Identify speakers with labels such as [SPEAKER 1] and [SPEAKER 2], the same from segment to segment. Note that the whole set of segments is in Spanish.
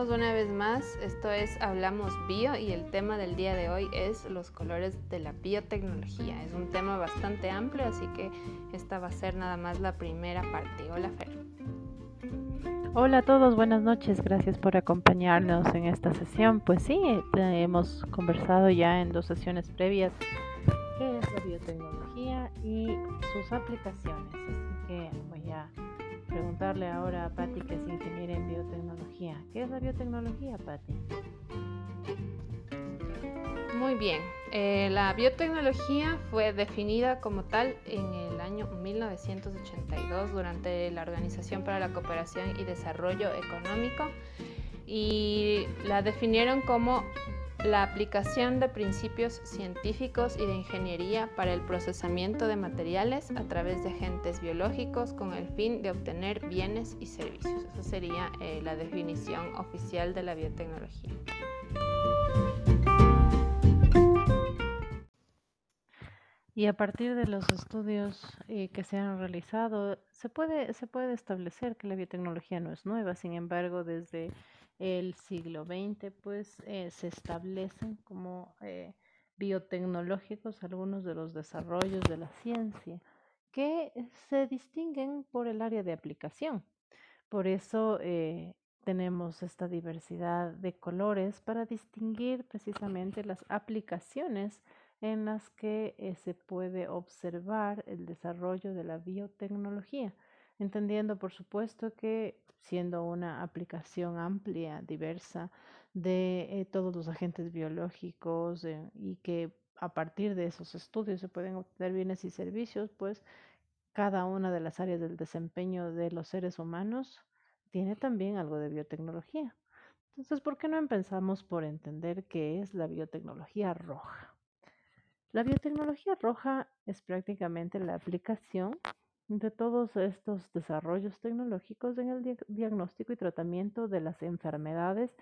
[SPEAKER 1] todos una vez más. Esto es Hablamos Bio y el tema del día de hoy es los colores de la biotecnología. Es un tema bastante amplio, así que esta va a ser nada más la primera parte. Hola Fer.
[SPEAKER 2] Hola a todos, buenas noches. Gracias por acompañarnos en esta sesión. Pues sí, hemos conversado ya en dos sesiones previas qué es la biotecnología y sus aplicaciones. Así que voy a preguntarle ahora a Patti, que es ingeniera en biotecnología. ¿Qué es la biotecnología, Patti?
[SPEAKER 1] Muy bien, eh, la biotecnología fue definida como tal en el año 1982 durante la Organización para la Cooperación y Desarrollo Económico y la definieron como la aplicación de principios científicos y de ingeniería para el procesamiento de materiales a través de agentes biológicos con el fin de obtener bienes y servicios. Esa sería eh, la definición oficial de la biotecnología.
[SPEAKER 2] Y a partir de los estudios eh, que se han realizado, se puede, se puede establecer que la biotecnología no es nueva, sin embargo, desde el siglo XX, pues eh, se establecen como eh, biotecnológicos algunos de los desarrollos de la ciencia que se distinguen por el área de aplicación. Por eso eh, tenemos esta diversidad de colores para distinguir precisamente las aplicaciones en las que se puede observar el desarrollo de la biotecnología, entendiendo por supuesto que siendo una aplicación amplia, diversa de eh, todos los agentes biológicos eh, y que a partir de esos estudios se pueden obtener bienes y servicios, pues cada una de las áreas del desempeño de los seres humanos tiene también algo de biotecnología. Entonces, ¿por qué no empezamos por entender qué es la biotecnología roja? La biotecnología roja es prácticamente la aplicación de todos estos desarrollos tecnológicos en el diagnóstico y tratamiento de las enfermedades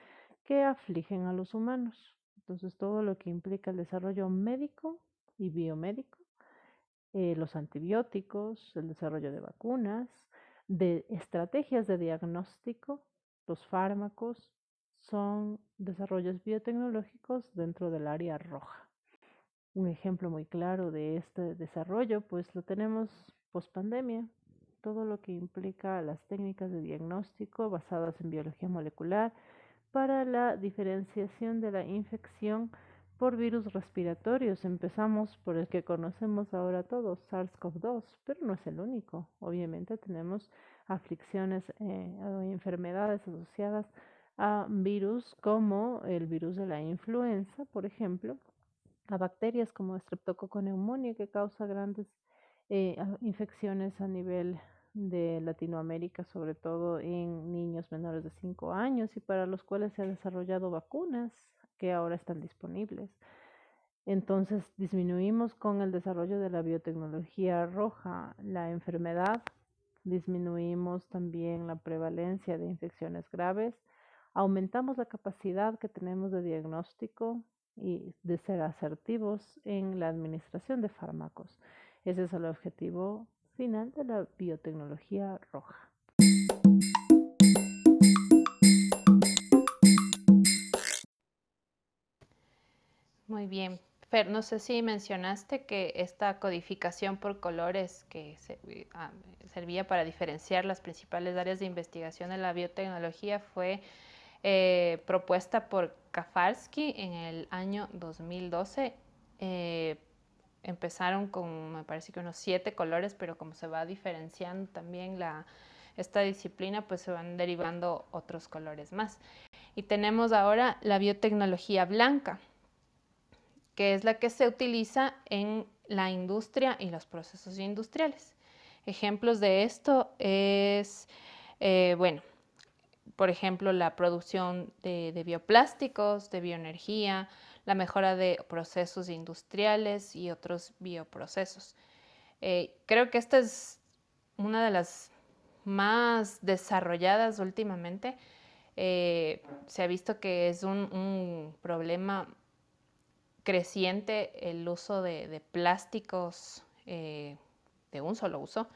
[SPEAKER 2] que afligen a los humanos. Entonces, todo lo que implica el desarrollo médico y biomédico, eh, los antibióticos, el desarrollo de vacunas, de estrategias de diagnóstico, los fármacos, son desarrollos biotecnológicos dentro del área roja. Un ejemplo muy claro de este desarrollo, pues lo tenemos pospandemia, todo lo que implica las técnicas de diagnóstico basadas en biología molecular para la diferenciación de la infección por virus respiratorios. Empezamos por el que conocemos ahora todos, SARS-CoV-2, pero no es el único. Obviamente tenemos aflicciones eh, o enfermedades asociadas a virus como el virus de la influenza, por ejemplo, a bacterias como Streptococcus pneumoniae que causa grandes eh, infecciones a nivel de Latinoamérica, sobre todo en niños menores de 5 años y para los cuales se han desarrollado vacunas que ahora están disponibles. Entonces disminuimos con el desarrollo de la biotecnología roja la enfermedad, disminuimos también la prevalencia de infecciones graves, aumentamos la capacidad que tenemos de diagnóstico y de ser asertivos en la administración de fármacos. Ese es el objetivo final de la biotecnología roja.
[SPEAKER 1] Muy bien. Fer, no sé si mencionaste que esta codificación por colores que ah, servía para diferenciar las principales áreas de investigación de la biotecnología fue eh, propuesta por Kafarsky en el año 2012 empezaron con, me parece que unos siete colores, pero como se va diferenciando también la, esta disciplina, pues se van derivando otros colores más. Y tenemos ahora la biotecnología blanca, que es la que se utiliza en la industria y los procesos industriales. Ejemplos de esto es, eh, bueno, por ejemplo, la producción de bioplásticos, de bioenergía, la mejora de procesos industriales y otros bioprocesos. Eh, creo que esta es una de las más desarrolladas últimamente. Eh, se ha visto que es un, problema creciente el uso de, plásticos eh, de un solo uso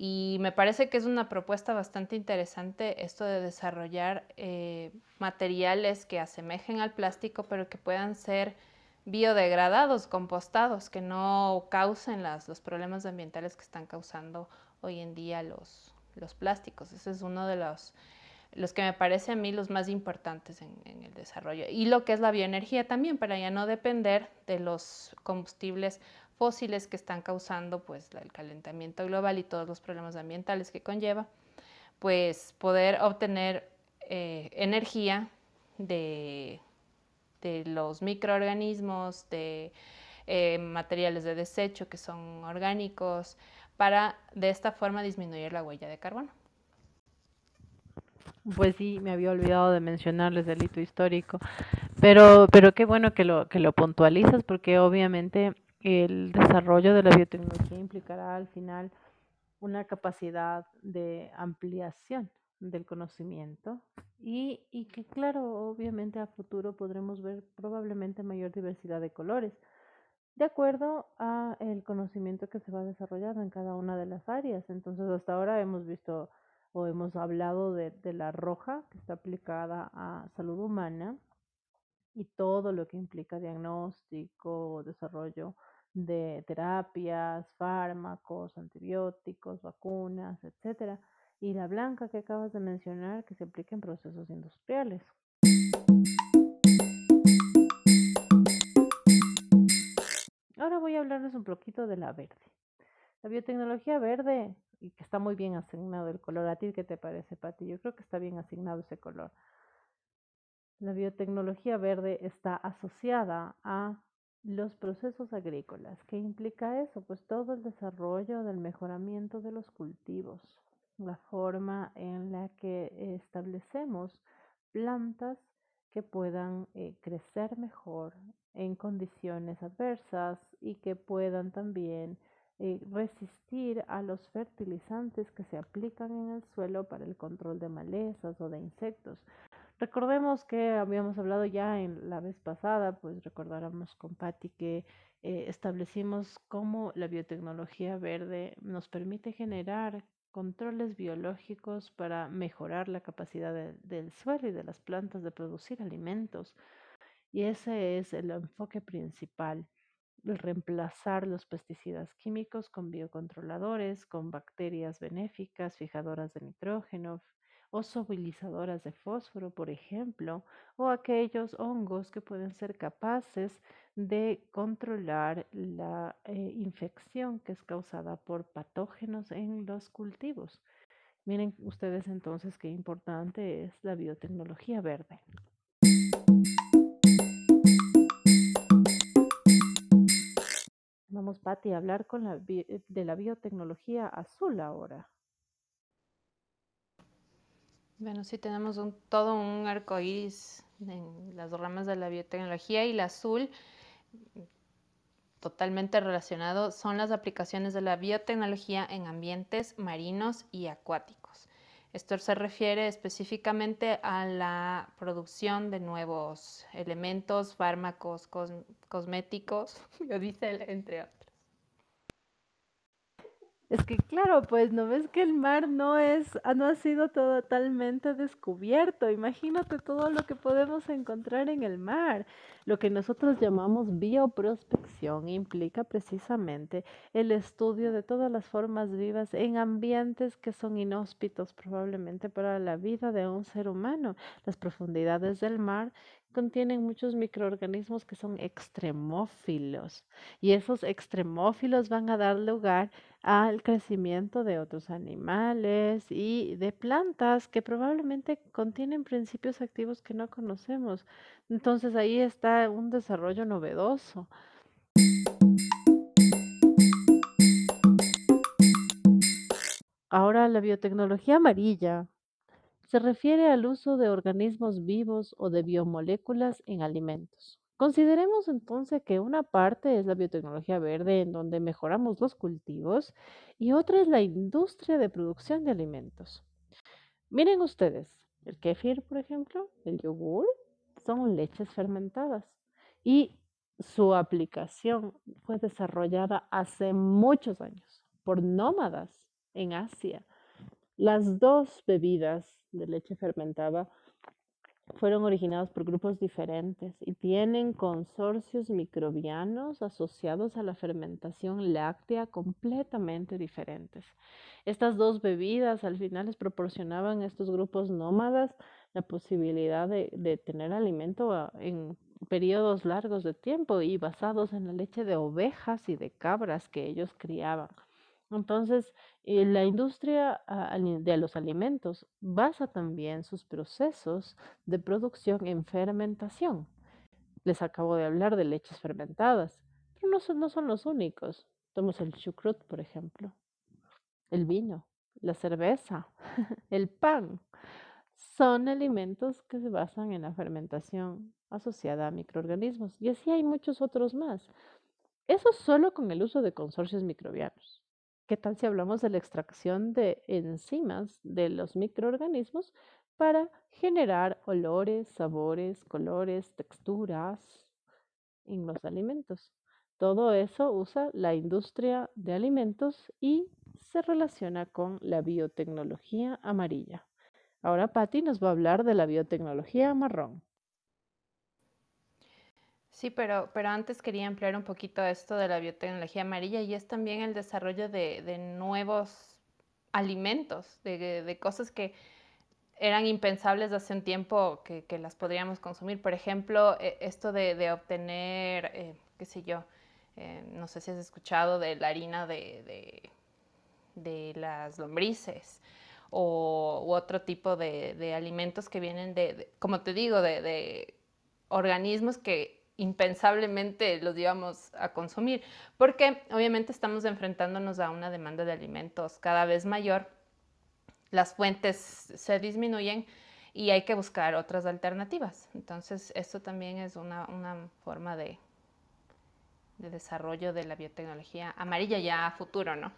[SPEAKER 1] Y me parece que es una propuesta bastante interesante esto de desarrollar eh, materiales que asemejen al plástico, pero que puedan ser biodegradados, compostados, que no causen los problemas ambientales que están causando hoy en día los, los plásticos. Ese es uno de los, los que me parece a mí los más importantes en, en, el desarrollo. Y lo que es la bioenergía también, para ya no depender de los combustibles fósiles que están causando pues el calentamiento global y todos los problemas ambientales que conlleva, pues poder obtener eh, energía de, de, los microorganismos, de eh, materiales de desecho que son orgánicos, para de esta forma disminuir la huella de carbono.
[SPEAKER 2] Pues sí, me había olvidado de mencionarles el hito histórico, pero, pero qué bueno que lo, que lo puntualizas porque obviamente el desarrollo de la biotecnología implicará al final una capacidad de ampliación del conocimiento y, y, que claro, obviamente a futuro podremos ver probablemente mayor diversidad de colores, de acuerdo a el conocimiento que se va desarrollando en cada una de las áreas. Entonces, hasta ahora hemos visto o hemos hablado de, de la roja que está aplicada a salud humana y todo lo que implica diagnóstico, desarrollo de terapias, fármacos, antibióticos, vacunas, etcétera, y la blanca que acabas de mencionar que se aplica en procesos industriales. Ahora voy a hablarles un poquito de la verde. La biotecnología verde, y que está muy bien asignado el color, ¿a ti qué te parece, Pati? Yo creo que está bien asignado ese color. La biotecnología verde está asociada a los procesos agrícolas. ¿Qué implica eso? Pues todo el desarrollo del mejoramiento de los cultivos, la forma en la que establecemos plantas que puedan eh, crecer mejor en condiciones adversas y que puedan también eh, resistir a los fertilizantes que se aplican en el suelo para el control de malezas o de insectos. Recordemos que habíamos hablado ya en la vez pasada, pues recordáramos con Patti que eh, establecimos cómo la biotecnología verde nos permite generar controles biológicos para mejorar la capacidad del suelo y de las plantas de producir alimentos. Y ese es el enfoque principal, reemplazar los pesticidas químicos con biocontroladores, con bacterias benéficas, fijadoras de nitrógeno, o solubilizadoras de fósforo, por ejemplo, o aquellos hongos que pueden ser capaces de controlar la eh, infección que es causada por patógenos en los cultivos. Miren ustedes entonces qué importante es la biotecnología verde. Vamos, Patti, a hablar con la de la biotecnología azul ahora.
[SPEAKER 1] Bueno, sí tenemos un, todo un arco iris en las ramas de la biotecnología y el azul, totalmente relacionado, son las aplicaciones de la biotecnología en ambientes marinos y acuáticos. Esto se refiere específicamente a la producción de nuevos elementos, fármacos, cosméticos, biodiesel, entre otros.
[SPEAKER 2] Es que claro, pues no ves que el mar no es, ah, no ha sido totalmente descubierto. Imagínate todo lo que podemos encontrar en el mar. Lo que nosotros llamamos bioprospección implica precisamente el estudio de todas las formas vivas en ambientes que son inhóspitos probablemente para la vida de un ser humano. Las profundidades del mar contienen muchos microorganismos que son extremófilos y esos extremófilos van a dar lugar al crecimiento de otros animales y de plantas que probablemente contienen principios activos que no conocemos. Entonces ahí está un desarrollo novedoso. Ahora la biotecnología amarilla se refiere al uso de organismos vivos o de biomoléculas en alimentos. Consideremos entonces que una parte es la biotecnología verde en donde mejoramos los cultivos y otra es la industria de producción de alimentos. Miren ustedes, el kéfir, por ejemplo, el yogur, son leches fermentadas y su aplicación fue desarrollada hace muchos años por nómadas en Asia. Las dos bebidas de leche fermentada fueron originadas por grupos diferentes y tienen consorcios microbianos asociados a la fermentación láctea completamente diferentes. Estas dos bebidas al final les proporcionaban a estos grupos nómadas la posibilidad de, de tener alimento en periodos largos de tiempo y basados en la leche de ovejas y de cabras que ellos criaban. Entonces, eh, la industria de los alimentos basa también sus procesos de producción en fermentación. Les acabo de hablar de leches fermentadas, pero no son, no son los únicos. Tomamos el chucrut, por ejemplo, el vino, la cerveza, el pan. Son alimentos que se basan en la fermentación asociada a microorganismos. Y así hay muchos otros más. Eso solo con el uso de consorcios microbianos. ¿Qué tal si hablamos de la extracción de enzimas de los microorganismos para generar olores, sabores, colores, texturas en los alimentos? Todo eso usa la industria de alimentos y se relaciona con la biotecnología amarilla. Ahora Patti nos va a hablar de la biotecnología marrón.
[SPEAKER 1] Sí, pero, pero antes quería ampliar un poquito esto de la biotecnología amarilla y es también el desarrollo de, nuevos alimentos, de, cosas que eran impensables hace un tiempo que, las podríamos consumir. Por ejemplo, e, esto de, obtener, eh, qué sé yo, eh, no sé si has escuchado de la harina de, de las lombrices o otro tipo de, alimentos que vienen de, como te digo, de organismos que impensablemente los íbamos a consumir, porque obviamente estamos enfrentándonos a una demanda de alimentos cada vez mayor, las fuentes se disminuyen y hay que buscar otras alternativas. Entonces, esto también es una, forma de, de desarrollo de la biotecnología amarilla ya a futuro, ¿no?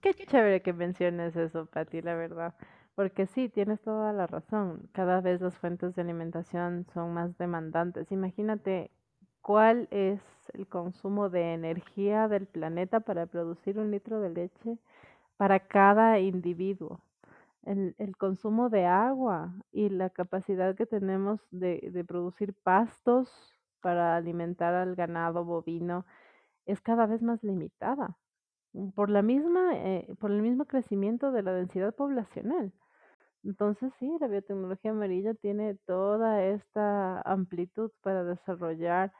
[SPEAKER 2] Qué chévere que menciones eso, Patti, la verdad. Porque sí, tienes toda la razón. Cada vez las fuentes de alimentación son más demandantes. Imagínate cuál es el consumo de energía del planeta para producir un litro de leche para cada individuo. El, consumo de agua y la capacidad que tenemos de, de producir pastos para alimentar al ganado bovino es cada vez más limitada por la misma, eh, por el mismo crecimiento de la densidad poblacional. Entonces sí, la biotecnología amarilla tiene toda esta amplitud para desarrollar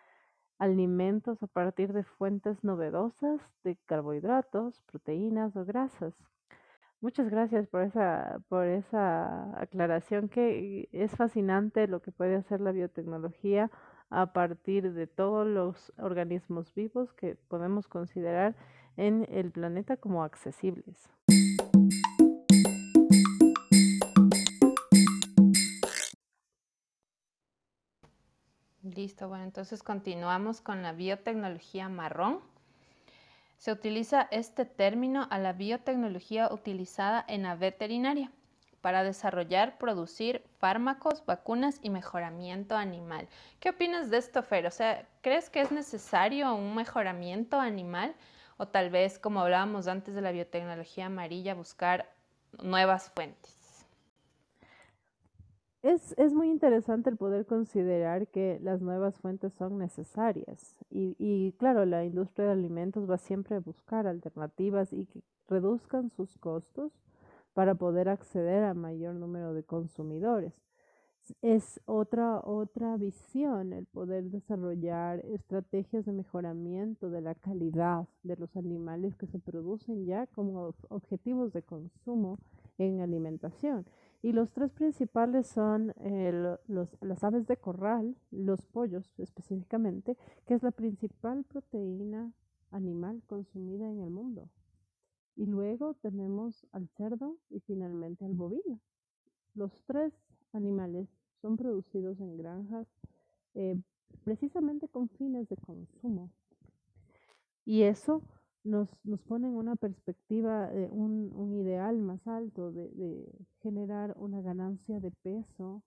[SPEAKER 2] alimentos a partir de fuentes novedosas de carbohidratos, proteínas o grasas. Muchas gracias por esa, por esa aclaración que es fascinante lo que puede hacer la biotecnología a partir de todos los organismos vivos que podemos considerar en el planeta como accesibles.
[SPEAKER 1] Listo, bueno, entonces continuamos con la biotecnología marrón. Se utiliza este término a la biotecnología utilizada en la veterinaria para desarrollar, producir fármacos, vacunas y mejoramiento animal. ¿Qué opinas de esto, Fer? O sea, ¿crees que es necesario un mejoramiento animal? O tal vez, como hablábamos antes de la biotecnología amarilla, buscar nuevas fuentes.
[SPEAKER 2] Es, es, muy interesante el poder considerar que las nuevas fuentes son necesarias y, y, claro, la industria de alimentos va siempre a buscar alternativas y que reduzcan sus costos para poder acceder a mayor número de consumidores. Es otra, otra visión el poder desarrollar estrategias de mejoramiento de la calidad de los animales que se producen ya como objetivos de consumo en alimentación. Y los tres principales son los, las aves de corral, los pollos específicamente, que es la principal proteína animal consumida en el mundo. Y luego tenemos al cerdo y finalmente al bovino. Los tres animales son producidos en granjas eh, precisamente con fines de consumo. Y eso nos, nos pone en una perspectiva, un, un, ideal más alto de, generar una ganancia de peso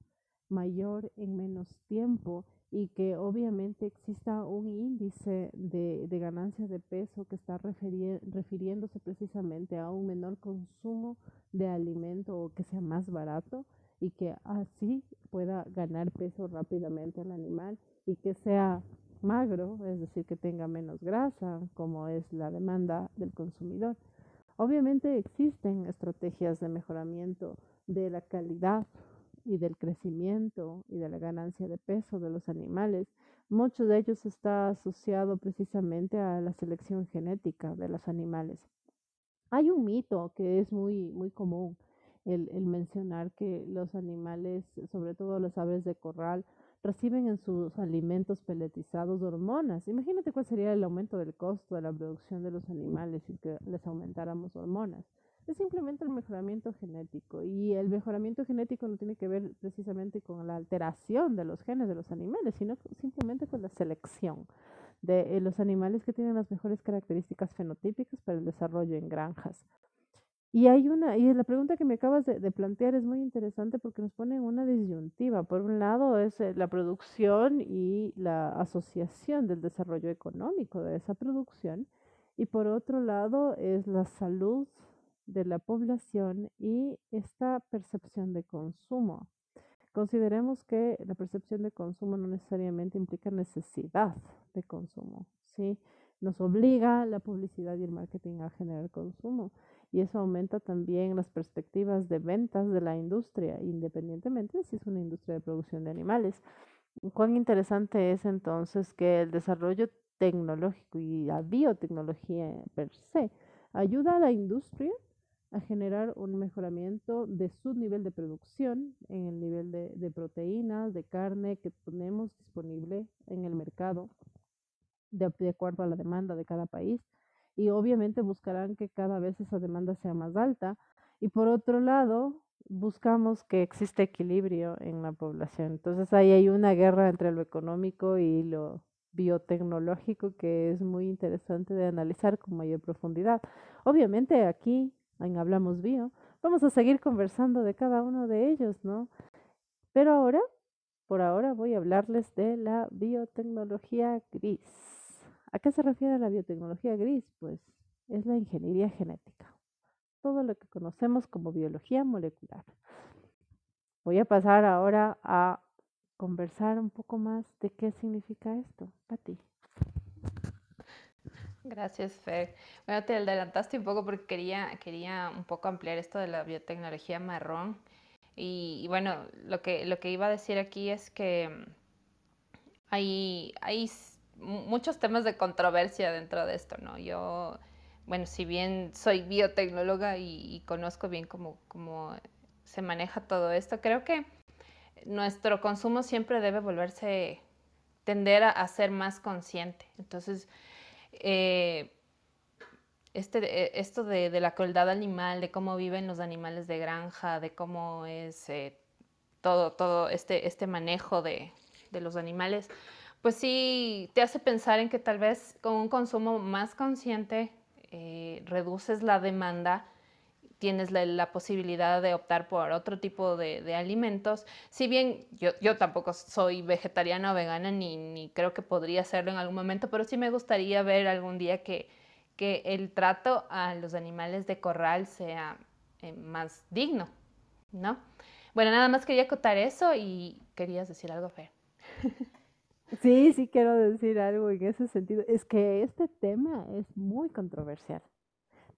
[SPEAKER 2] mayor en menos tiempo y que obviamente exista un índice de, de ganancia de peso que está refiriéndose precisamente a un menor consumo de alimento o que sea más barato y que así pueda ganar peso rápidamente el animal y que sea magro, es decir, que tenga menos grasa, como es la demanda del consumidor. Obviamente existen estrategias de mejoramiento de la calidad y del crecimiento y de la ganancia de peso de los animales. Muchos de ellos está asociado precisamente a la selección genética de los animales. Hay un mito que es muy, muy común, el, el mencionar que los animales, sobre todo las aves de corral, reciben en sus alimentos peletizados hormonas. Imagínate cuál sería el aumento del costo de la producción de los animales si que les aumentáramos hormonas. Es simplemente el mejoramiento genético y el mejoramiento genético no tiene que ver precisamente con la alteración de los genes de los animales, sino simplemente con la selección de eh, los animales que tienen las mejores características fenotípicas para el desarrollo en granjas. Y hay una, y la pregunta que me acabas de, plantear es muy interesante porque nos pone en una disyuntiva. Por un lado es eh, la producción y la asociación del desarrollo económico de esa producción. Y por otro lado es la salud de la población y esta percepción de consumo. Consideremos que la percepción de consumo no necesariamente implica necesidad de consumo, ¿sí? Nos obliga la publicidad y el marketing a generar consumo y eso aumenta también las perspectivas de ventas de la industria, independientemente de si es una industria de producción de animales. Cuán interesante es entonces que el desarrollo tecnológico y la biotecnología per se ayuda a la industria a generar un mejoramiento de su nivel de producción en el nivel de, proteínas, de carne que tenemos disponible en el mercado de acuerdo a la demanda de cada país y obviamente buscarán que cada vez esa demanda sea más alta. Y por otro lado, buscamos que exista equilibrio en la población. Entonces ahí hay una guerra entre lo económico y lo biotecnológico que es muy interesante de analizar con mayor profundidad. Obviamente aquí, en Hablamos Bio, vamos a seguir conversando de cada uno de ellos, ¿no? Pero ahora, por ahora voy a hablarles de la biotecnología gris. ¿A qué se refiere la biotecnología gris? Pues es la ingeniería genética, todo lo que conocemos como biología molecular. Voy a pasar ahora a conversar un poco más de qué significa esto. Pati.
[SPEAKER 1] Gracias, Fer. Bueno, te adelantaste un poco porque quería, quería un poco ampliar esto de la biotecnología marrón. Y, y bueno, lo que, lo que iba a decir aquí es que hay, hay muchos temas de controversia dentro de esto, ¿no? Yo, bueno, si bien soy biotecnóloga y, conozco bien cómo, cómo, se maneja todo esto, creo que nuestro consumo siempre debe volverse, tender a, ser más consciente. Entonces, eh, este, eh, esto de, la crueldad animal, de cómo viven los animales de granja, de cómo es eh, todo, todo este, este manejo de, de los animales, pues sí te hace pensar en que tal vez con un consumo más consciente eh, reduces la demanda, tienes la, posibilidad de optar por otro tipo de, alimentos. Si bien yo, tampoco soy vegetariana o vegana, ni, ni, creo que podría hacerlo en algún momento, pero sí me gustaría ver algún día que, que el trato a los animales de corral sea eh, más digno, ¿no? Bueno, nada más quería acotar eso y querías decir algo, Fer.
[SPEAKER 2] Sí, sí quiero decir algo en ese sentido. Es que este tema es muy controversial.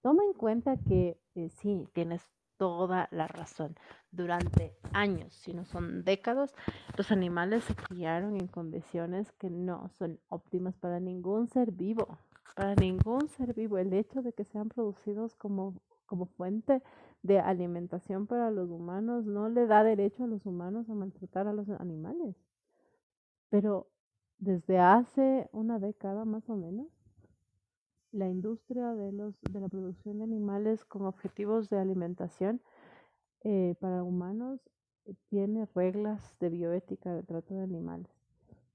[SPEAKER 2] Toma en cuenta que eh, sí, tienes toda la razón. Durante años, si no son décadas, los animales se criaron en condiciones que no son óptimas para ningún ser vivo. Para ningún ser vivo. El hecho de que sean producidos como, como fuente de alimentación para los humanos no le da derecho a los humanos a maltratar a los animales. Pero desde hace una década más o menos, la industria de, los, de la producción de animales con objetivos de alimentación eh, para humanos eh, tiene reglas de bioética de trato de animales.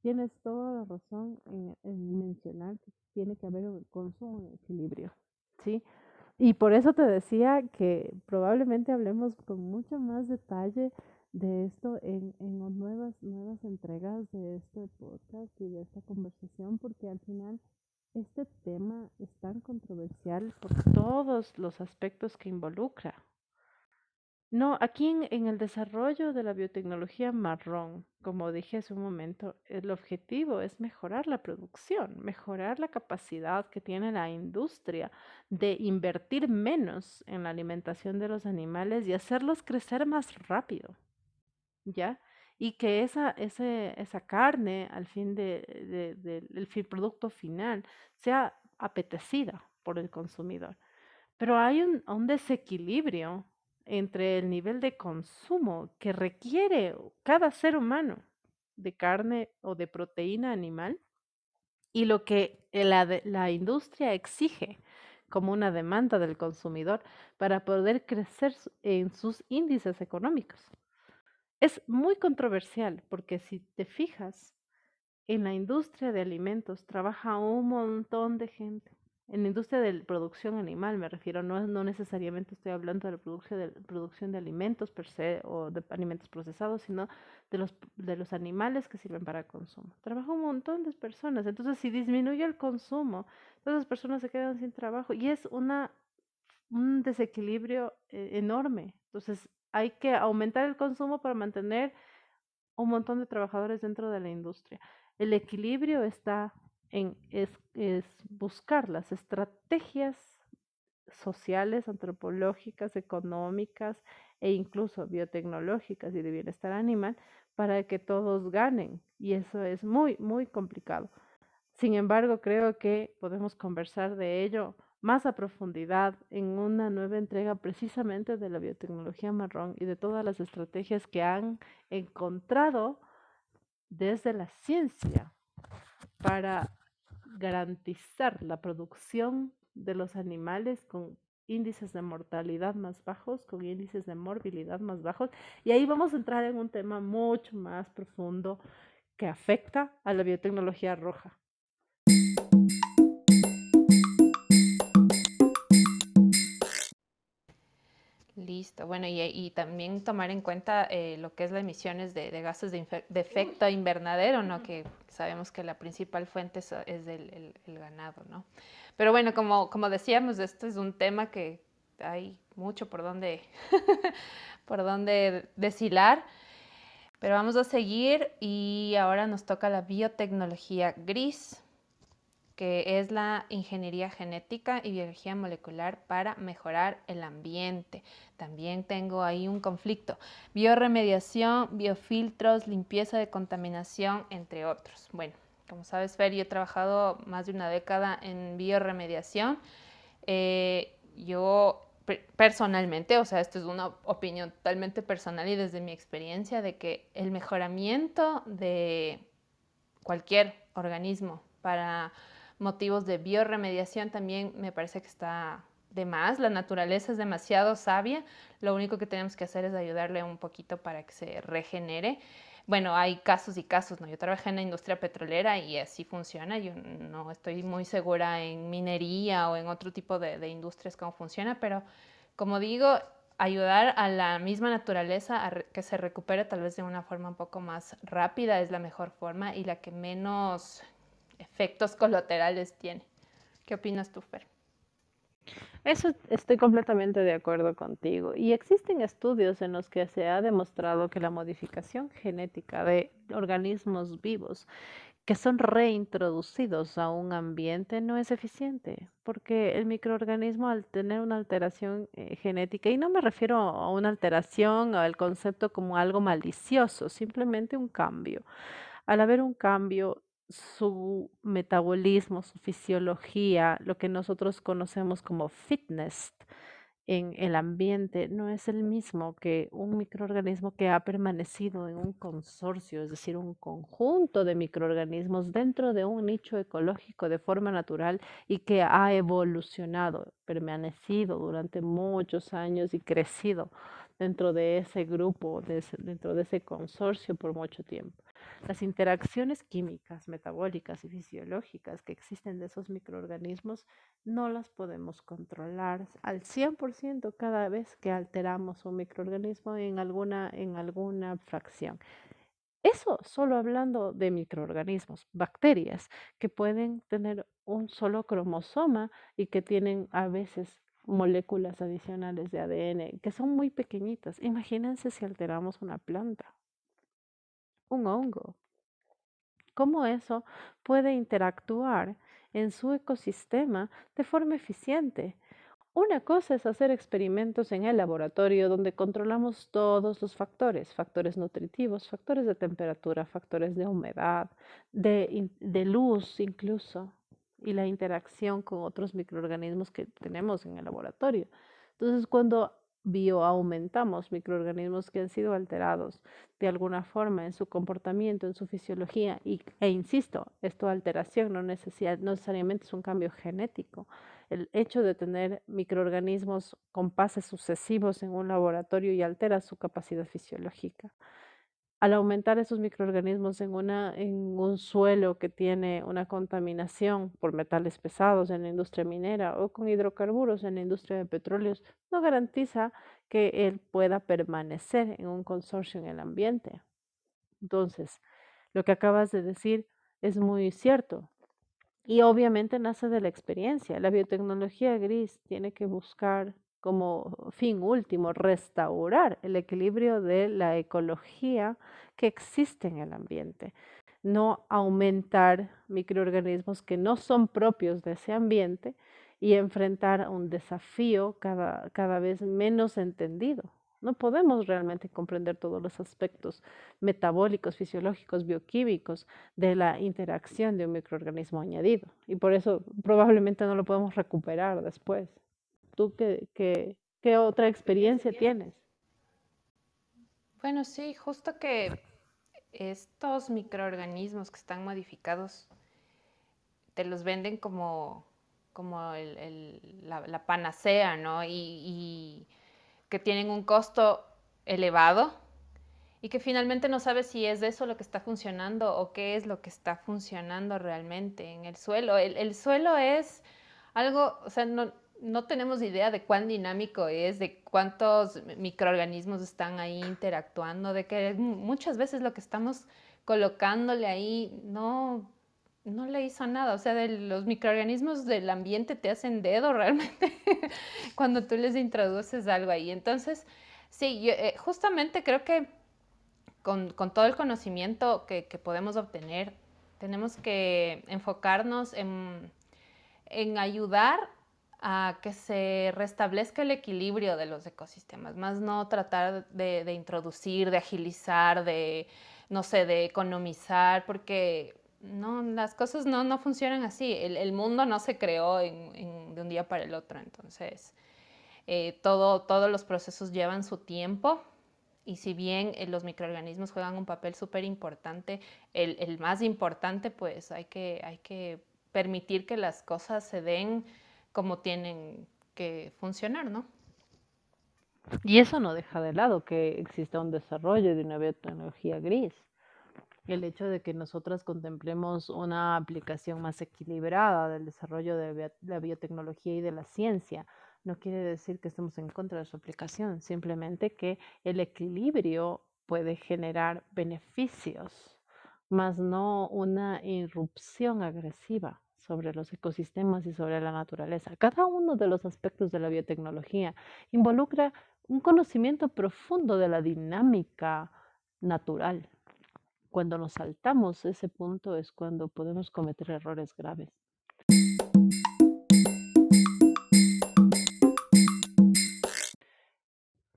[SPEAKER 2] Tienes toda la razón en, en mencionar que tiene que haber un consumo en equilibrio, ¿sí? Y por eso te decía que probablemente hablemos con mucho más detalle de esto en, en nuevas, nuevas entregas de este podcast y de esta conversación, porque al final este tema es tan controversial por todos los aspectos que involucra. No, aquí en, el desarrollo de la biotecnología marrón, como dije hace un momento, el objetivo es mejorar la producción, mejorar la capacidad que tiene la industria de invertir menos en la alimentación de los animales y hacerlos crecer más rápido. ¿Ya? Y que esa, ese, esa carne, al fin de, del producto final, sea apetecida por el consumidor. Pero hay un desequilibrio entre el nivel de consumo que requiere cada ser humano de carne o de proteína animal y lo que la, la industria exige como una demanda del consumidor para poder crecer en sus índices económicos. Es muy controversial porque si te fijas, en la industria de alimentos trabaja un montón de gente en la industria de producción animal me refiero, no, no necesariamente estoy hablando de la producción de, producción de alimentos per se o de alimentos procesados, sino de los, de los animales que sirven para consumo. Trabaja un montón de personas, entonces si disminuye el consumo, todas las personas se quedan sin trabajo y es una, un desequilibrio eh, enorme. Entonces hay que aumentar el consumo para mantener un montón de trabajadores dentro de la industria. El equilibrio está en, buscar las estrategias sociales, antropológicas, económicas e incluso biotecnológicas y de bienestar animal para que todos ganen. Y eso es muy, muy complicado. Sin embargo, creo que podemos conversar de ello más a profundidad en una nueva entrega precisamente de la biotecnología marrón y de todas las estrategias que han encontrado desde la ciencia para garantizar la producción de los animales con índices de mortalidad más bajos, con índices de morbilidad más bajos. Y ahí vamos a entrar en un tema mucho más profundo que afecta a la biotecnología roja.
[SPEAKER 1] Listo, bueno, y, también tomar en cuenta eh, lo que es las emisiones de, gases de, efecto invernadero, ¿no? Que sabemos que la principal fuente es, el, ganado, ¿no? Pero bueno, como, como decíamos, esto es un tema que hay mucho por donde, por donde deshilar, pero vamos a seguir y ahora nos toca la biotecnología gris que es la ingeniería genética y biología molecular para mejorar el ambiente. También tengo ahí un conflicto. Bioremediación, biofiltros, limpieza de contaminación, entre otros. Bueno, como sabes, Fer, yo he trabajado más de una década en bioremediación. Eh, yo personalmente, o sea, esto es una opinión totalmente personal y desde mi experiencia de que el mejoramiento de cualquier organismo para motivos de bioremediación también me parece que está de más. La naturaleza es demasiado sabia. Lo único que tenemos que hacer es ayudarle un poquito para que se regenere. Bueno, hay casos y casos, ¿no? Yo trabajé en la industria petrolera y así funciona. Yo no estoy muy segura en minería o en otro tipo de, de industrias cómo funciona, pero como digo, ayudar a la misma naturaleza a que se recupere tal vez de una forma un poco más rápida es la mejor forma y la que menos efectos colaterales tiene. ¿Qué opinas tú, Fer?
[SPEAKER 2] Eso estoy completamente de acuerdo contigo. Y existen estudios en los que se ha demostrado que la modificación genética de organismos vivos que son reintroducidos a un ambiente no es eficiente, porque el microorganismo al tener una alteración eh, genética, y no me refiero a una alteración al concepto como algo malicioso, simplemente un cambio. Al haber un cambio, su metabolismo, su fisiología, lo que nosotros conocemos como fitness en el ambiente, no es el mismo que un microorganismo que ha permanecido en un consorcio, es decir, un conjunto de microorganismos dentro de un nicho ecológico de forma natural y que ha evolucionado, permanecido durante muchos años y crecido dentro de ese grupo, dentro de ese consorcio por mucho tiempo. Las interacciones químicas, metabólicas y fisiológicas que existen de esos microorganismos no las podemos controlar al 100% cada vez que alteramos un microorganismo en alguna, en alguna fracción. Eso solo hablando de microorganismos, bacterias, que pueden tener un solo cromosoma y que tienen a veces moléculas adicionales de ADN que son muy pequeñitas. Imagínense si alteramos una planta, un hongo. ¿Cómo eso puede interactuar en su ecosistema de forma eficiente? Una cosa es hacer experimentos en el laboratorio donde controlamos todos los factores, factores nutritivos, factores de temperatura, factores de humedad, de, luz incluso, y la interacción con otros microorganismos que tenemos en el laboratorio. Entonces, cuando bioaumentamos microorganismos que han sido alterados de alguna forma en su comportamiento, en su fisiología, y, e insisto, esto alteración no, no necesariamente es un cambio genético, el hecho de tener microorganismos con pases sucesivos en un laboratorio y altera su capacidad fisiológica. Al aumentar esos microorganismos en, un suelo que tiene una contaminación por metales pesados en la industria minera o con hidrocarburos en la industria de petróleos, no garantiza que él pueda permanecer en un consorcio en el ambiente. Entonces, lo que acabas de decir es muy cierto. Y obviamente nace de la experiencia. La biotecnología gris tiene que buscar como fin último restaurar el equilibrio de la ecología que existe en el ambiente, no aumentar microorganismos que no son propios de ese ambiente y enfrentar un desafío cada, cada vez menos entendido. No podemos realmente comprender todos los aspectos metabólicos, fisiológicos, bioquímicos de la interacción de un microorganismo añadido. Y por eso probablemente no lo podemos recuperar después. ¿Tú qué, qué, qué otra experiencia tienes?
[SPEAKER 1] Bueno, sí, justo que estos microorganismos que están modificados te los venden como, como la, panacea, ¿no? y que tienen un costo elevado y que finalmente no sabes si es eso lo que está funcionando o qué es lo que está funcionando realmente en el suelo. El, suelo es algo, o sea, no, no tenemos idea de cuán dinámico es, de cuántos microorganismos están ahí interactuando, de que muchas veces lo que estamos colocándole ahí no, no le hizo nada. O sea, los microorganismos del ambiente te hacen dedo realmente cuando tú les introduces algo ahí. Entonces, sí, eh, justamente creo que con, todo el conocimiento que, podemos obtener, tenemos que enfocarnos en, ayudar a que se restablezca el equilibrio de los ecosistemas, más no tratar de, de introducir, de agilizar, de, no sé, de economizar, porque no, las cosas no, no funcionan así. El, mundo no se creó de un día para el otro. Entonces, eh, todo, todos los procesos llevan su tiempo. Y si bien eh, los microorganismos juegan un papel súper importante, el, más importante, pues hay que, hay que permitir que las cosas se den como tienen que funcionar, ¿no?
[SPEAKER 2] Y eso no deja de lado que exista un desarrollo de una biotecnología gris el hecho de que nosotras contemplemos una aplicación más equilibrada del desarrollo de la biotecnología y de la ciencia no quiere decir que estemos en contra de su aplicación, simplemente que el equilibrio puede generar beneficios, más no una irrupción agresiva sobre los ecosistemas y sobre la naturaleza. Cada uno de los aspectos de la biotecnología involucra un conocimiento profundo de la dinámica natural cuando nos saltamos ese punto es cuando podemos cometer errores graves.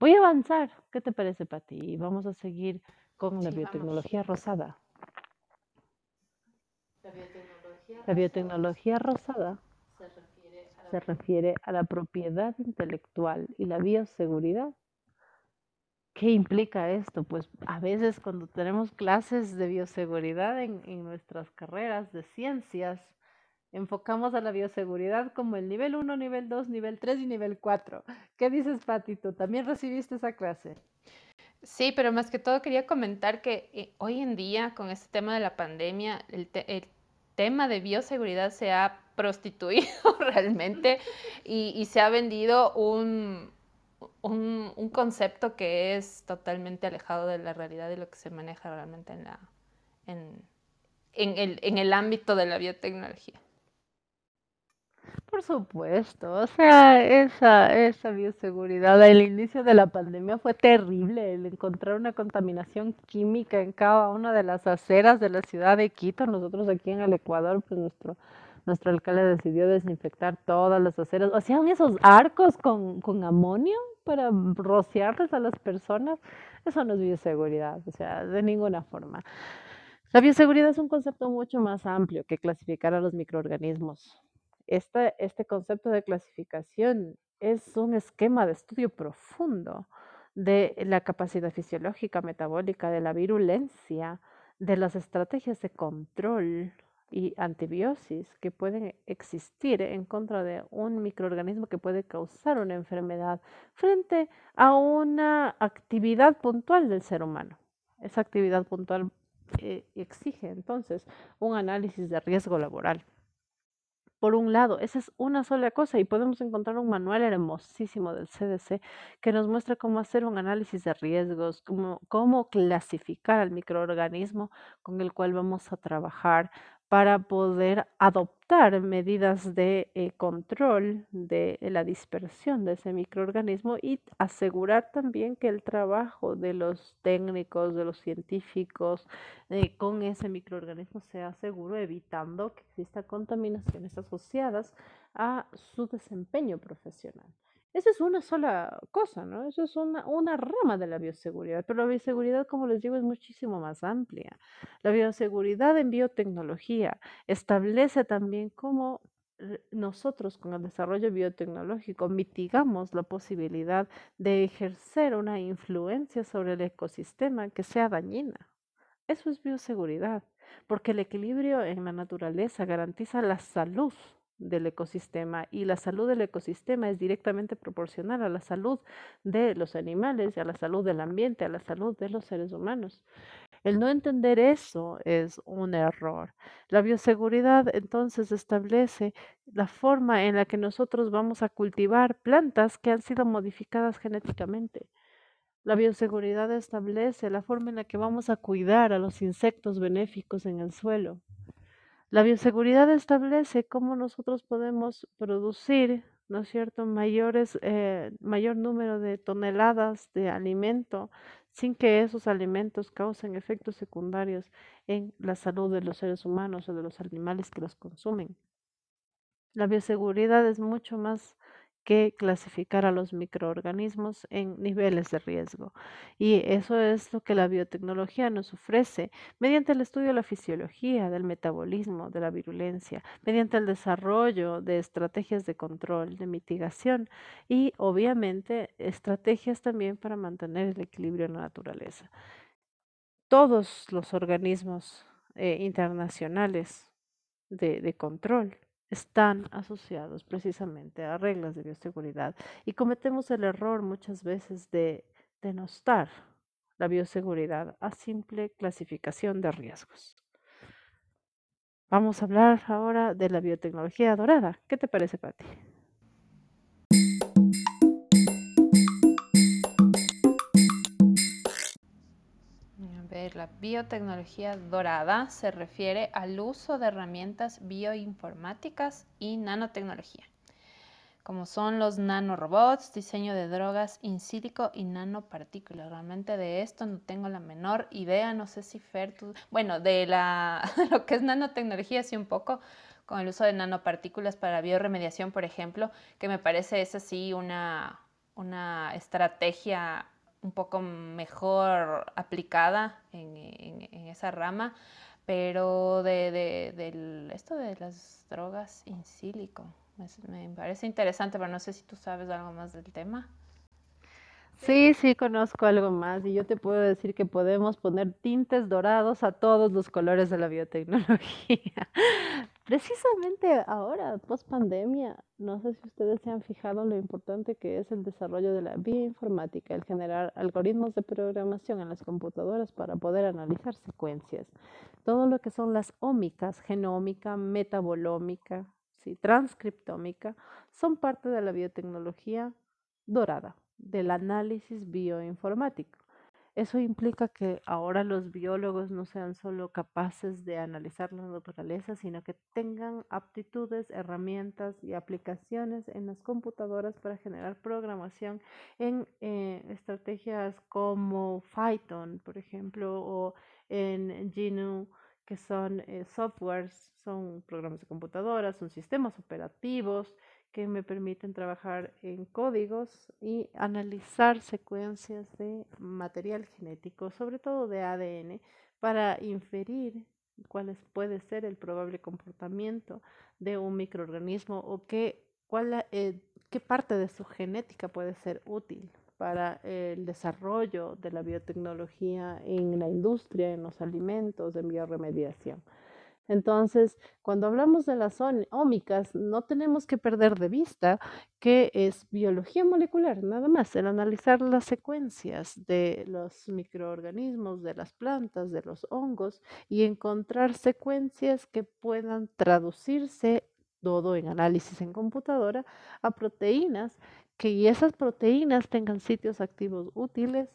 [SPEAKER 2] Voy a avanzar. ¿Qué te parece, Pati? Vamos a seguir con la biotecnología rosada. La biotecnología, rosada se refiere a la propiedad intelectual y la bioseguridad ¿Qué implica esto? Pues a veces cuando tenemos clases de bioseguridad en, nuestras carreras de ciencias, enfocamos a la bioseguridad como el nivel 1, nivel 2, nivel 3 y nivel 4. ¿Qué dices, Patito? ¿También recibiste esa clase?
[SPEAKER 1] Sí, pero más que todo quería comentar que eh, hoy en día, con este tema de la pandemia, el, tema de bioseguridad se ha prostituido realmente y, se ha vendido un, un, concepto que es totalmente alejado de la realidad de lo que se maneja realmente en, la, en, el, en el ámbito de la biotecnología.
[SPEAKER 2] Por supuesto, o sea, esa, esa bioseguridad al inicio de la pandemia fue terrible, el encontrar una contaminación química en cada una de las aceras de la ciudad de Quito. Nosotros aquí en el Ecuador, pues nuestro, nuestro alcalde decidió desinfectar todas las aceras. Hacían esos arcos con, con amonio para rociarles a las personas. Eso no es bioseguridad, o sea, de ninguna forma. La bioseguridad es un concepto mucho más amplio que clasificar a los microorganismos este concepto de clasificación es un esquema de estudio profundo de la capacidad fisiológica, metabólica, de la virulencia, de las estrategias de control y antibiosis que pueden existir en contra de un microorganismo que puede causar una enfermedad frente a una actividad puntual del ser humano. Esa actividad puntual eh, exige entonces un análisis de riesgo laboral por un lado. Esa es una sola cosa y podemos encontrar un manual hermosísimo del CDC que nos muestra cómo hacer un análisis de riesgos, cómo, clasificar al microorganismo con el cual vamos a trabajar, para poder adoptar medidas de eh, control de la dispersión de ese microorganismo y asegurar también que el trabajo de los técnicos, de los científicos eh, con ese microorganismo sea seguro, evitando que existan contaminaciones asociadas a su desempeño profesional. Esa es una sola cosa, ¿no? Eso es una, una rama de la bioseguridad, pero la bioseguridad, como les digo, es muchísimo más amplia. La bioseguridad en biotecnología establece también cómo nosotros con el desarrollo biotecnológico mitigamos la posibilidad de ejercer una influencia sobre el ecosistema que sea dañina. Eso es bioseguridad, porque el equilibrio en la naturaleza garantiza la salud del ecosistema y la salud del ecosistema es directamente proporcional a la salud de los animales, a la salud del ambiente, a la salud de los seres humanos. El no entender eso es un error. La bioseguridad entonces establece la forma en la que nosotros vamos a cultivar plantas que han sido modificadas genéticamente. La bioseguridad establece la forma en la que vamos a cuidar a los insectos benéficos en el suelo. La bioseguridad establece cómo nosotros podemos producir, ¿no es cierto?, mayores, eh, mayor número de toneladas de alimento sin que esos alimentos causen efectos secundarios en la salud de los seres humanos o de los animales que los consumen. La bioseguridad es mucho más que clasificar a los microorganismos en niveles de riesgo. Y eso es lo que la biotecnología nos ofrece mediante el estudio de la fisiología, del metabolismo, de la virulencia, mediante el desarrollo de estrategias de control, de mitigación y obviamente estrategias también para mantener el equilibrio en la naturaleza. Todos los organismos eh, internacionales de control están asociados precisamente a reglas de bioseguridad y cometemos el error muchas veces de denostar la bioseguridad a simple clasificación de riesgos. Vamos a hablar ahora de la biotecnología dorada. ¿Qué te parece,
[SPEAKER 1] La biotecnología dorada se refiere al uso de herramientas bioinformáticas y nanotecnología, como son los nanorobots, diseño de drogas in silico y nanopartículas. Realmente de esto no tengo la menor idea, no sé si Fer, bueno, de la, lo que es nanotecnología sí un poco, con el uso de nanopartículas para bioremediación, por ejemplo, que me parece es así una, una estrategia un poco mejor aplicada en, esa rama, pero de, esto de las drogas in sílico, me, parece interesante, pero no sé si tú sabes algo más del tema.
[SPEAKER 2] Sí, sí, conozco algo más y yo te puedo decir que podemos poner tintes dorados a todos los colores de la biotecnología. Precisamente ahora, post pandemia, no sé si ustedes se han fijado lo importante que es el desarrollo de la bioinformática, el generar algoritmos de programación en las computadoras para poder analizar secuencias. Todo lo que son las ómicas, genómica, metabolómica, ¿sí? transcriptómica, son parte de la biotecnología dorada, del análisis bioinformático. Eso implica que ahora los biólogos no sean solo capaces de analizar la naturaleza, sino que tengan aptitudes, herramientas y aplicaciones en las computadoras para generar programación en eh, estrategias como Python, por ejemplo, o en GNU, que son eh, softwares, son programas de computadoras, son sistemas operativos que me permiten trabajar en códigos y analizar secuencias de material genético, sobre todo de ADN, para inferir cuál puede ser el probable comportamiento de un microorganismo o qué, cuál, eh, qué parte de su genética puede ser útil para el desarrollo de la biotecnología en la industria, en los alimentos, en bioremediación. Entonces, cuando hablamos de las ómicas, no tenemos que perder de vista que es biología molecular, nada más, el analizar las secuencias de los microorganismos, de las plantas, de los hongos y encontrar secuencias que puedan traducirse todo en análisis en computadora a proteínas, que esas proteínas tengan sitios activos útiles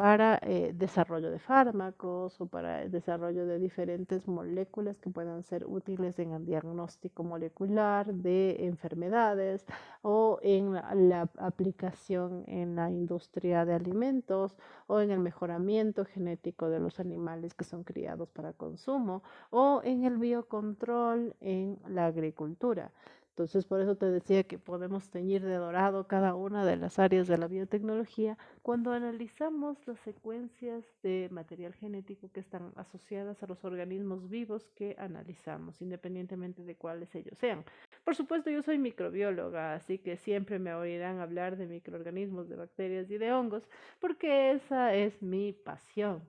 [SPEAKER 2] para eh, desarrollo de fármacos o para el desarrollo de diferentes moléculas que puedan ser útiles en el diagnóstico molecular de enfermedades o en la, aplicación en la industria de alimentos o en el mejoramiento genético de los animales que son criados para consumo o en el biocontrol en la agricultura. Entonces, por eso te decía que podemos teñir de dorado cada una de las áreas de la biotecnología cuando analizamos las secuencias de material genético que están asociadas a los organismos vivos que analizamos, independientemente de cuáles ellos sean. Por supuesto, yo soy microbióloga, así que siempre me oirán hablar de microorganismos, de bacterias y de hongos, porque esa es mi pasión.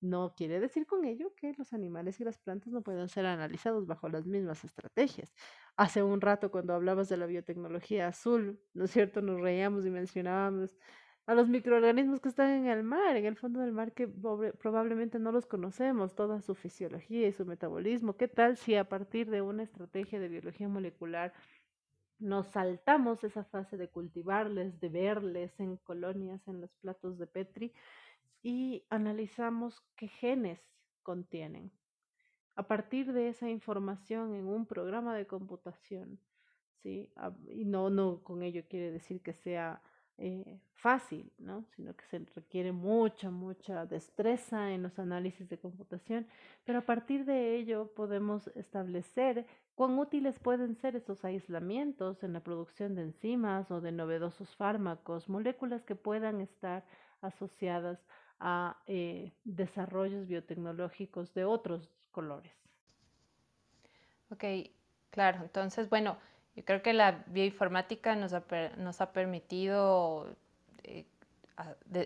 [SPEAKER 2] No quiere decir con ello que los animales y las plantas no puedan ser analizados bajo las mismas estrategias. Hace un rato cuando hablabas de la biotecnología azul, ¿no es cierto? Nos reíamos y mencionábamos a los microorganismos que están en el mar, en el fondo del mar, que probablemente no los conocemos, toda su fisiología y su metabolismo. ¿Qué tal si a partir de una estrategia de biología molecular nos saltamos esa fase de cultivarles, de verles en colonias en los platos de Petri? Y analizamos qué genes contienen. A partir de esa información en un programa de computación, ¿sí? y no, no con ello quiere decir que sea eh, fácil, ¿no? sino que se requiere mucha, mucha destreza en los análisis de computación, pero a partir de ello podemos establecer cuán útiles pueden ser esos aislamientos en la producción de enzimas o de novedosos fármacos, moléculas que puedan estar asociadas eh, desarrollos biotecnológicos de otros colores.
[SPEAKER 1] Ok, claro. Entonces, bueno, yo creo que la bioinformática nos ha, permitido eh,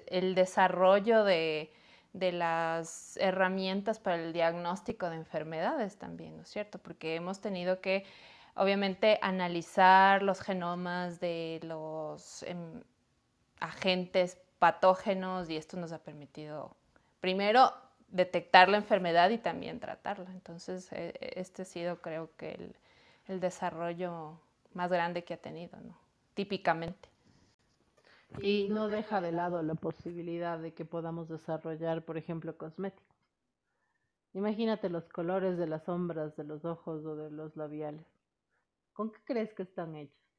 [SPEAKER 1] el desarrollo de, de, las herramientas para el diagnóstico de enfermedades también, ¿no es cierto? Porque hemos tenido que, obviamente, analizar los genomas de los em, agentes patógenos y esto nos ha permitido, primero, detectar la enfermedad y también tratarla. Entonces, e, e, este ha sido, creo que, el, desarrollo más grande que ha tenido. Típicamente.
[SPEAKER 2] Y no deja de lado la posibilidad de que podamos desarrollar, por ejemplo, cosméticos. Imagínate los colores de las sombras de los ojos o de los labiales. ¿Con qué crees que están hechos?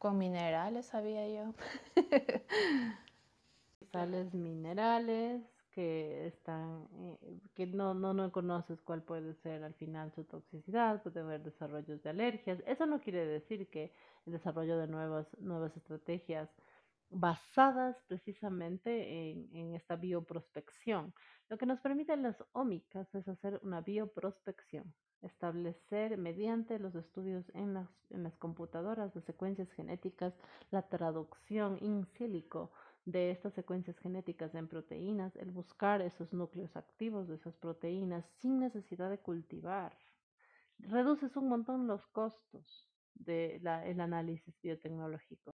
[SPEAKER 1] Con minerales, sabía yo.
[SPEAKER 2] Sales minerales que están, eh, que no, no, no conoces cuál puede ser al final su toxicidad, puede haber desarrollos de alergias. Eso no quiere decir que el desarrollo de nuevas, nuevas estrategias basadas precisamente en, en esta bioprospección. Lo que nos permiten las ómicas es hacer una bioprospección establecer mediante los estudios en las, en las computadoras de secuencias genéticas la traducción in silico de estas secuencias genéticas en proteínas, el buscar esos núcleos activos de esas proteínas sin necesidad de cultivar. Reduces un montón los costos del análisis biotecnológico.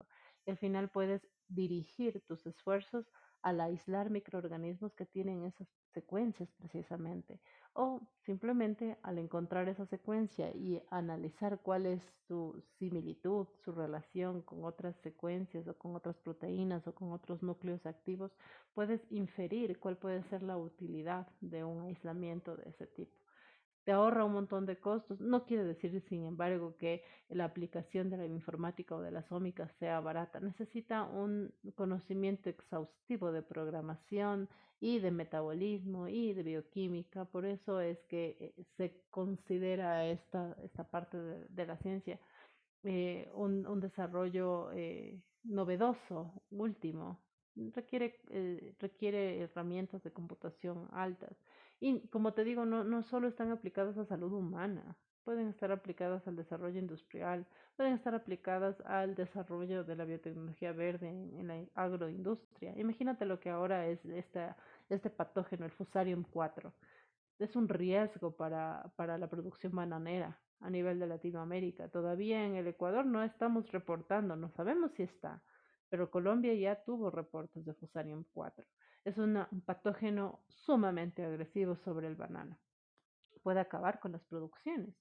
[SPEAKER 2] Al final puedes dirigir tus esfuerzos al aislar microorganismos que tienen esas secuencias precisamente o simplemente al encontrar esa secuencia y analizar cuál es su similitud, su relación con otras secuencias o con otras proteínas o con otros núcleos activos, puedes inferir cuál puede ser la utilidad de un aislamiento de ese tipo te ahorra un montón de costos. No quiere decir, sin embargo, que la aplicación de la informática o de las ómicas sea barata. Necesita un conocimiento exhaustivo de programación y de metabolismo y de bioquímica. Por eso es que eh, se considera esta, esta parte de, la ciencia eh, un, un, desarrollo eh, novedoso, último. Requiere, requiere herramientas de computación altas y como te digo, no, no solo están aplicadas a salud humana, pueden estar aplicadas al desarrollo industrial, pueden estar aplicadas al desarrollo de la biotecnología verde en, la agroindustria. Imagínate lo que ahora es esta, este patógeno, el Fusarium 4. Es un riesgo para, para la producción bananera a nivel de Latinoamérica. Todavía en el Ecuador no estamos reportando, no sabemos si está, pero Colombia ya tuvo reportes de Fusarium 4 es un patógeno sumamente agresivo sobre el banano. Puede acabar con las producciones.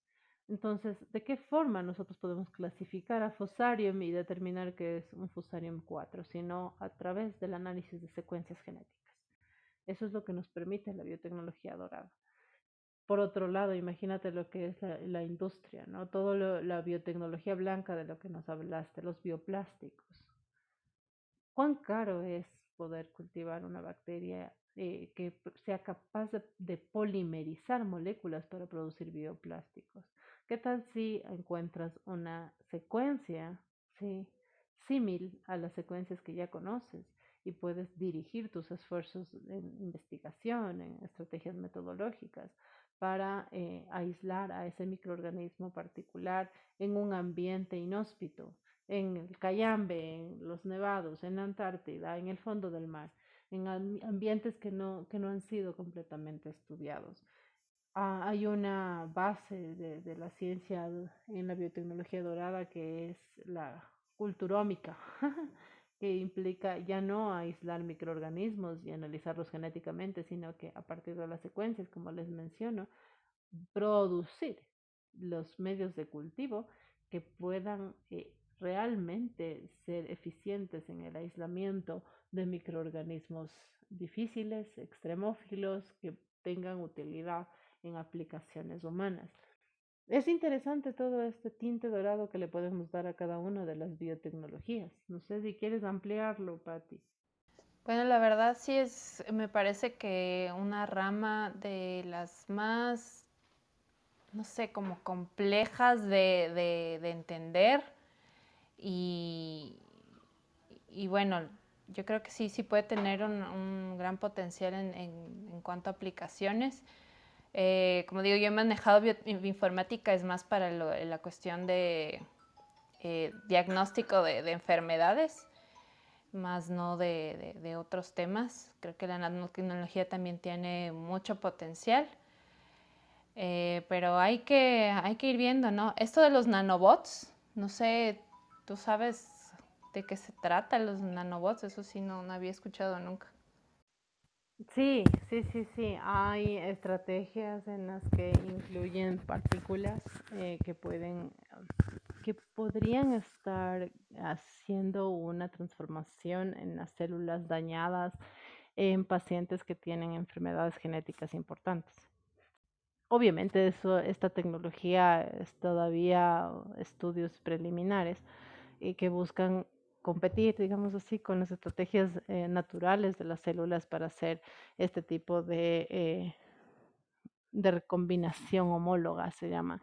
[SPEAKER 2] Entonces, ¿de qué forma nosotros podemos clasificar a Fusarium y determinar que es un Fusarium 4? Sino a través del análisis de secuencias genéticas. Eso es lo que nos permite la biotecnología dorada. Por otro lado, imagínate lo que es la, industria, ¿no? Toda la biotecnología blanca de lo que nos hablaste, los bioplásticos. ¿Cuán caro es poder cultivar una bacteria eh, que sea capaz de, polimerizar moléculas para producir bioplásticos. ¿Qué tal si encuentras una secuencia ¿sí? símil a las secuencias que ya conoces y puedes dirigir tus esfuerzos en investigación, en estrategias metodológicas para eh, aislar a ese microorganismo particular en un ambiente inhóspito en el Cayambe, en los nevados, en la Antártida, en el fondo del mar, en ambientes que no, que no han sido completamente estudiados. Ah, hay una base de, de, la ciencia en la biotecnología dorada que es la culturómica, que implica ya no aislar microorganismos y analizarlos genéticamente, sino que a partir de las secuencias, como les menciono, producir los medios de cultivo que puedan eh, realmente ser eficientes en el aislamiento de microorganismos difíciles, extremófilos, que tengan utilidad en aplicaciones humanas. Es interesante todo este tinte dorado que le podemos dar a cada una de las biotecnologías. No sé si quieres ampliarlo, Patti.
[SPEAKER 1] Bueno, la verdad sí es, me parece que una rama de las más, no sé, como complejas de, de, de entender y, y bueno, yo creo que sí, sí puede tener un, gran potencial en, en, cuanto a aplicaciones. Eh, como digo, yo he manejado bioinformática, es más para la cuestión de eh, diagnóstico de, de, enfermedades, más no de, de, otros temas. Creo que la nanotecnología también tiene mucho potencial. Eh, pero hay que, hay que ir viendo, ¿no? Esto de los nanobots, no sé, ¿Tú sabes de qué se trata los nanobots? Eso sí, no, había escuchado nunca.
[SPEAKER 2] Sí, sí, sí, sí. Hay estrategias en las que incluyen partículas eh, que pueden, que podrían estar haciendo una transformación en las células dañadas en pacientes que tienen enfermedades genéticas importantes. Obviamente eso, esta tecnología es todavía estudios preliminares, y que buscan competir, digamos así, con las estrategias eh, naturales de las células para hacer este tipo de, eh, de recombinación homóloga, se llama.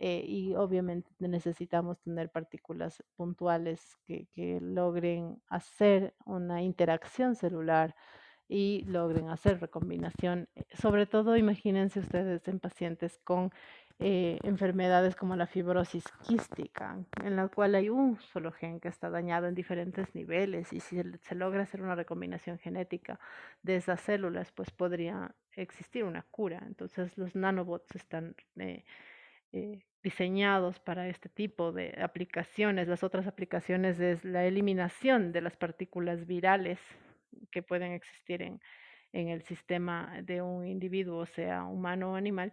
[SPEAKER 2] Eh, y obviamente necesitamos tener partículas puntuales que, que, logren hacer una interacción celular y logren hacer recombinación. Sobre todo, imagínense ustedes en pacientes con eh, enfermedades como la fibrosis quística, en la cual hay un solo gen que está dañado en diferentes niveles y si se logra hacer una recombinación genética de esas células, pues podría existir una cura. Entonces los nanobots están eh, eh, diseñados para este tipo de aplicaciones. Las otras aplicaciones es la eliminación de las partículas virales que pueden existir en, en el sistema de un individuo, sea humano o animal,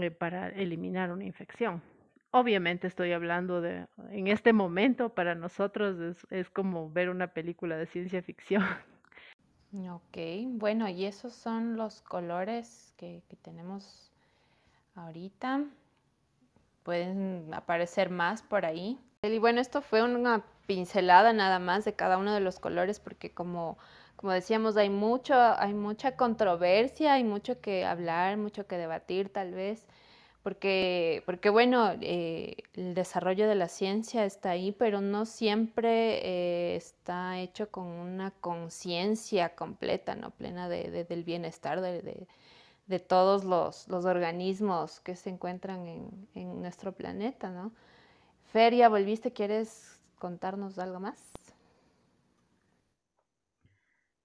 [SPEAKER 2] eh, para eliminar una infección. Obviamente estoy hablando de, en este momento para nosotros es, es como ver una película de ciencia ficción.
[SPEAKER 1] Ok, bueno, y esos son los colores que, que tenemos ahorita. Pueden aparecer más por ahí. Y bueno, esto fue una pincelada nada más de cada uno de los colores porque como como decíamos, hay mucho, hay mucha controversia, hay mucho que hablar, mucho que debatir tal vez, porque, porque bueno, eh, el desarrollo de la ciencia está ahí, pero no siempre eh, está hecho con una conciencia completa, ¿no? Plena de, del bienestar de, de todos los, los, organismos que se encuentran en, en nuestro planeta, ¿no? Feria, volviste, ¿quieres contarnos algo más?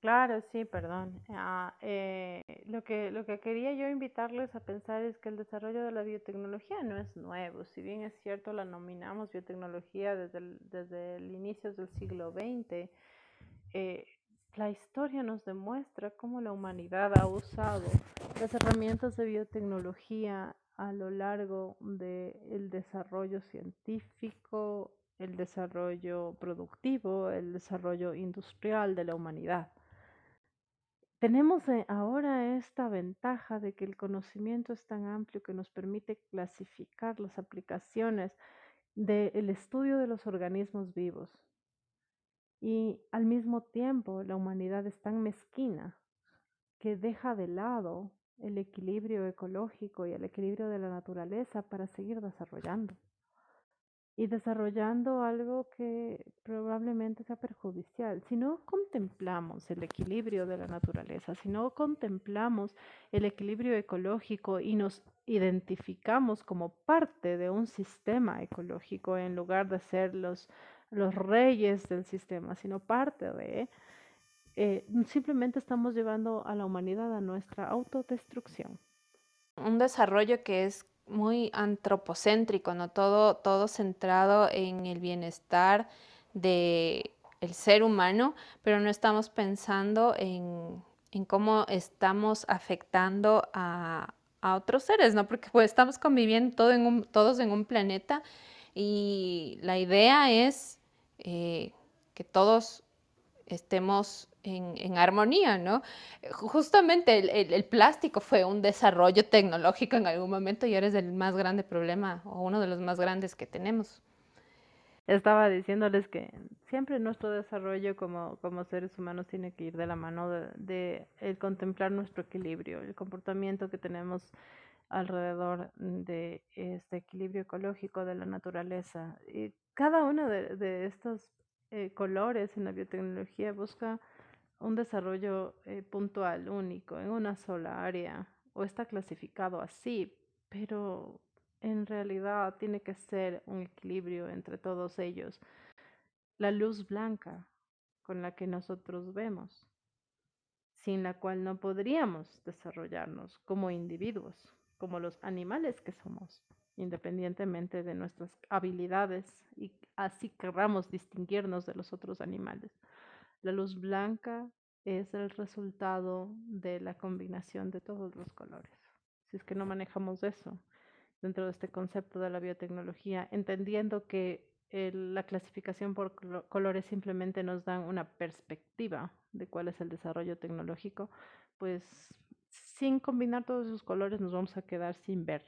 [SPEAKER 2] Claro, sí, perdón. Ah, eh, lo que, lo que quería yo invitarles a pensar es que el desarrollo de la biotecnología no es nuevo. Si bien es cierto, la nominamos biotecnología desde el, desde inicio del siglo XX, eh, la historia nos demuestra cómo la humanidad ha usado las herramientas de biotecnología a lo largo del desarrollo científico, el desarrollo productivo, el desarrollo industrial de la humanidad. Tenemos eh, ahora esta ventaja de que el conocimiento es tan amplio que nos permite clasificar las aplicaciones del estudio de los organismos vivos. Y al mismo tiempo la humanidad es tan mezquina que deja de lado el equilibrio ecológico y el equilibrio de la naturaleza para seguir desarrollando y desarrollando algo que probablemente sea perjudicial. Si no contemplamos el equilibrio de la naturaleza, si no contemplamos el equilibrio ecológico y nos identificamos como parte de un sistema ecológico en lugar de ser los, los reyes del sistema, sino parte de, eh, simplemente estamos llevando a la humanidad a nuestra autodestrucción.
[SPEAKER 1] Un desarrollo que es muy antropocéntrico, ¿no? Todo, todo centrado en el bienestar del el ser humano, pero no estamos pensando en, en cómo estamos afectando a, a, otros seres, ¿no? Porque pues estamos conviviendo todo en un, todos en un planeta y la idea es eh, que todos estemos en, armonía, ¿no? Justamente el, plástico fue un desarrollo tecnológico en algún momento y ahora es el más grande problema o uno de los más grandes que tenemos.
[SPEAKER 2] Estaba diciéndoles que siempre nuestro desarrollo como, como seres humanos tiene que ir de la mano de, el contemplar nuestro equilibrio, el comportamiento que tenemos alrededor de este equilibrio ecológico de la naturaleza. Y cada uno de, de estos eh, colores en la biotecnología busca un desarrollo eh, puntual, único, en una sola área, o está clasificado así, pero en realidad tiene que ser un equilibrio entre todos ellos. La luz blanca con la que nosotros vemos, sin la cual no podríamos desarrollarnos como individuos, como los animales que somos, independientemente de nuestras habilidades y así querramos distinguirnos de los otros animales. La luz blanca es el resultado de la combinación de todos los colores. Si es que no manejamos eso dentro de este concepto de la biotecnología, entendiendo que la clasificación por colores simplemente nos dan una perspectiva de cuál es el desarrollo tecnológico, pues sin combinar todos esos colores nos vamos a quedar sin ver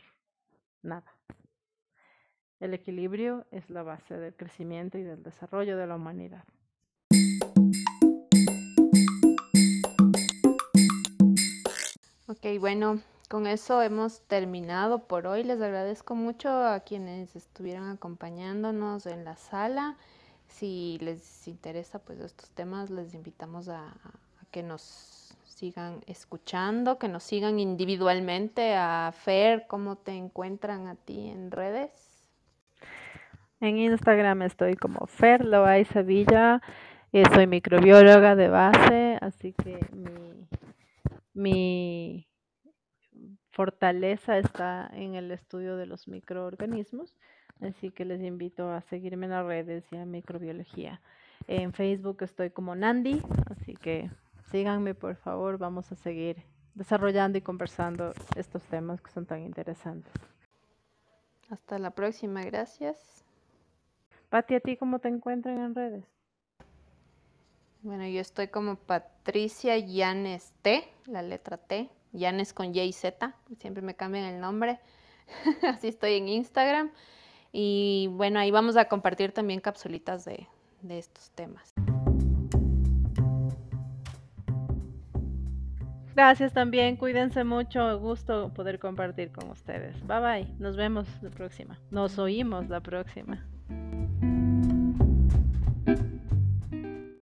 [SPEAKER 2] nada. El equilibrio es la base del crecimiento y del desarrollo de la humanidad.
[SPEAKER 1] Ok, bueno, con eso hemos terminado por hoy. Les agradezco mucho a quienes estuvieron acompañándonos en la sala. Si les interesa pues estos temas, les invitamos a, que nos sigan escuchando, que nos sigan individualmente. A Fer, ¿cómo te encuentran a ti en redes?
[SPEAKER 2] En Instagram estoy como Fer Loaiza Villa. Eh, soy microbióloga de base, así que mi, mi fortaleza está en el estudio de los microorganismos. Así que les invito a seguirme en las redes y a microbiología. En Facebook estoy como Nandi, así que síganme por favor, vamos a seguir desarrollando y conversando estos temas que son tan interesantes.
[SPEAKER 1] Hasta la próxima, gracias.
[SPEAKER 2] Pati, ¿a ti cómo te encuentran en redes?
[SPEAKER 1] Bueno, yo estoy como Patricia Yanes T, la letra T, Yanes con Y Z, siempre me cambian el nombre. Así estoy en Instagram. Y bueno, ahí vamos a compartir también capsulitas de, de estos temas.
[SPEAKER 2] Gracias también, cuídense mucho, gusto poder compartir con ustedes. Bye bye, nos vemos la próxima, nos oímos la próxima.